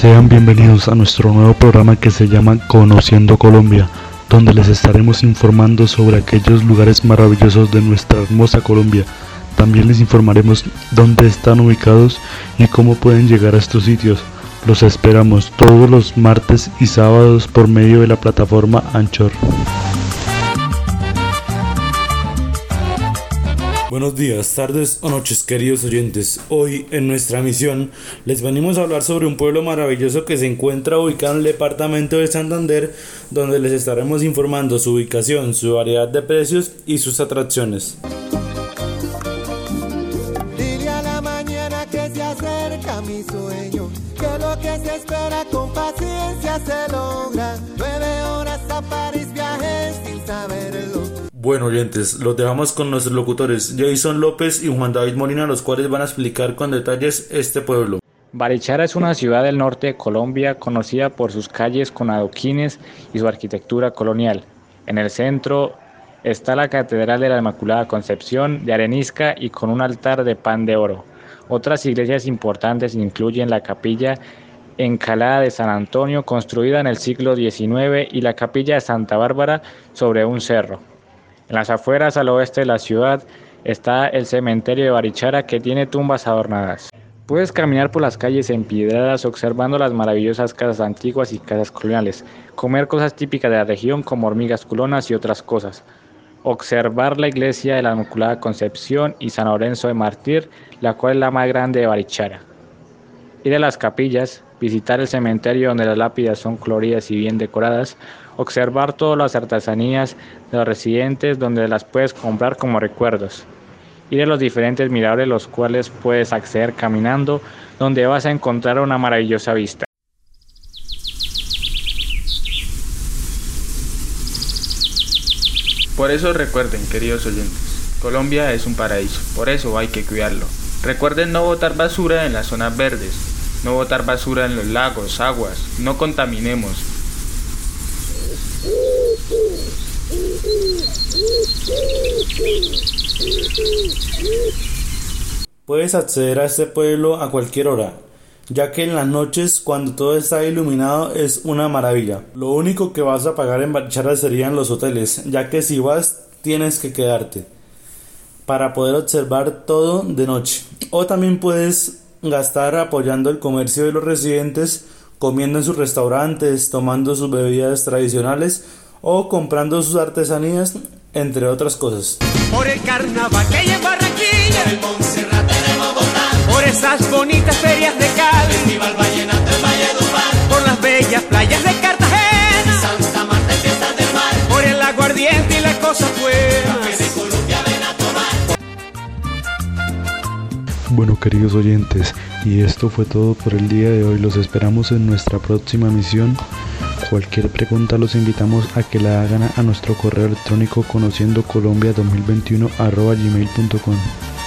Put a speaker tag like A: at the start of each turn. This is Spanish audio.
A: Sean bienvenidos a nuestro nuevo programa que se llama Conociendo Colombia, donde les estaremos informando sobre aquellos lugares maravillosos de nuestra hermosa Colombia. También les informaremos dónde están ubicados y cómo pueden llegar a estos sitios. Los esperamos todos los martes y sábados por medio de la plataforma Anchor.
B: Buenos días, tardes o noches queridos oyentes. Hoy en nuestra misión les venimos a hablar sobre un pueblo maravilloso que se encuentra ubicado en el departamento de Santander, donde les estaremos informando su ubicación, su variedad de precios y sus atracciones.
C: Dile a la mañana que se acerca mi sueño, que lo que se espera con paciencia se logra. Horas
B: Bueno oyentes, los dejamos con nuestros locutores Jason López y Juan David Molina, los cuales van a explicar con detalles este pueblo.
D: Barichara es una ciudad del norte de Colombia conocida por sus calles con adoquines y su arquitectura colonial. En el centro está la Catedral de la Inmaculada Concepción de arenisca y con un altar de pan de oro. Otras iglesias importantes incluyen la capilla Encalada de San Antonio, construida en el siglo XIX, y la capilla de Santa Bárbara sobre un cerro. En las afueras al oeste de la ciudad está el cementerio de Barichara que tiene tumbas adornadas. Puedes caminar por las calles empedradas observando las maravillosas casas antiguas y casas coloniales, comer cosas típicas de la región como hormigas culonas y otras cosas, observar la iglesia de la Inmaculada Concepción y San Lorenzo de Martir, la cual es la más grande de Barichara. Ir a las capillas, visitar el cementerio donde las lápidas son coloridas y bien decoradas, observar todas las artesanías de los residentes donde las puedes comprar como recuerdos. Ir a los diferentes miradores los cuales puedes acceder caminando, donde vas a encontrar una maravillosa vista.
E: Por eso recuerden, queridos oyentes, Colombia es un paraíso, por eso hay que cuidarlo. Recuerden no botar basura en las zonas verdes, no botar basura en los lagos, aguas, no contaminemos.
B: Puedes acceder a este pueblo a cualquier hora, ya que en las noches cuando todo está iluminado es una maravilla. Lo único que vas a pagar en Barichara serían los hoteles, ya que si vas tienes que quedarte para poder observar todo de noche. O también puedes gastar apoyando el comercio de los residentes, comiendo en sus restaurantes, tomando sus bebidas tradicionales o comprando sus artesanías, entre otras cosas.
C: Por el carnaval que hay en Barranquilla, por el Montserrat de Bogotá, por esas bonitas ferias de Cali,
A: queridos oyentes, y esto fue todo por el día de hoy. Los esperamos en nuestra próxima misión. Cualquier pregunta los invitamos a que la hagan a nuestro correo electrónico conociendo colombia 2021 gmail.com.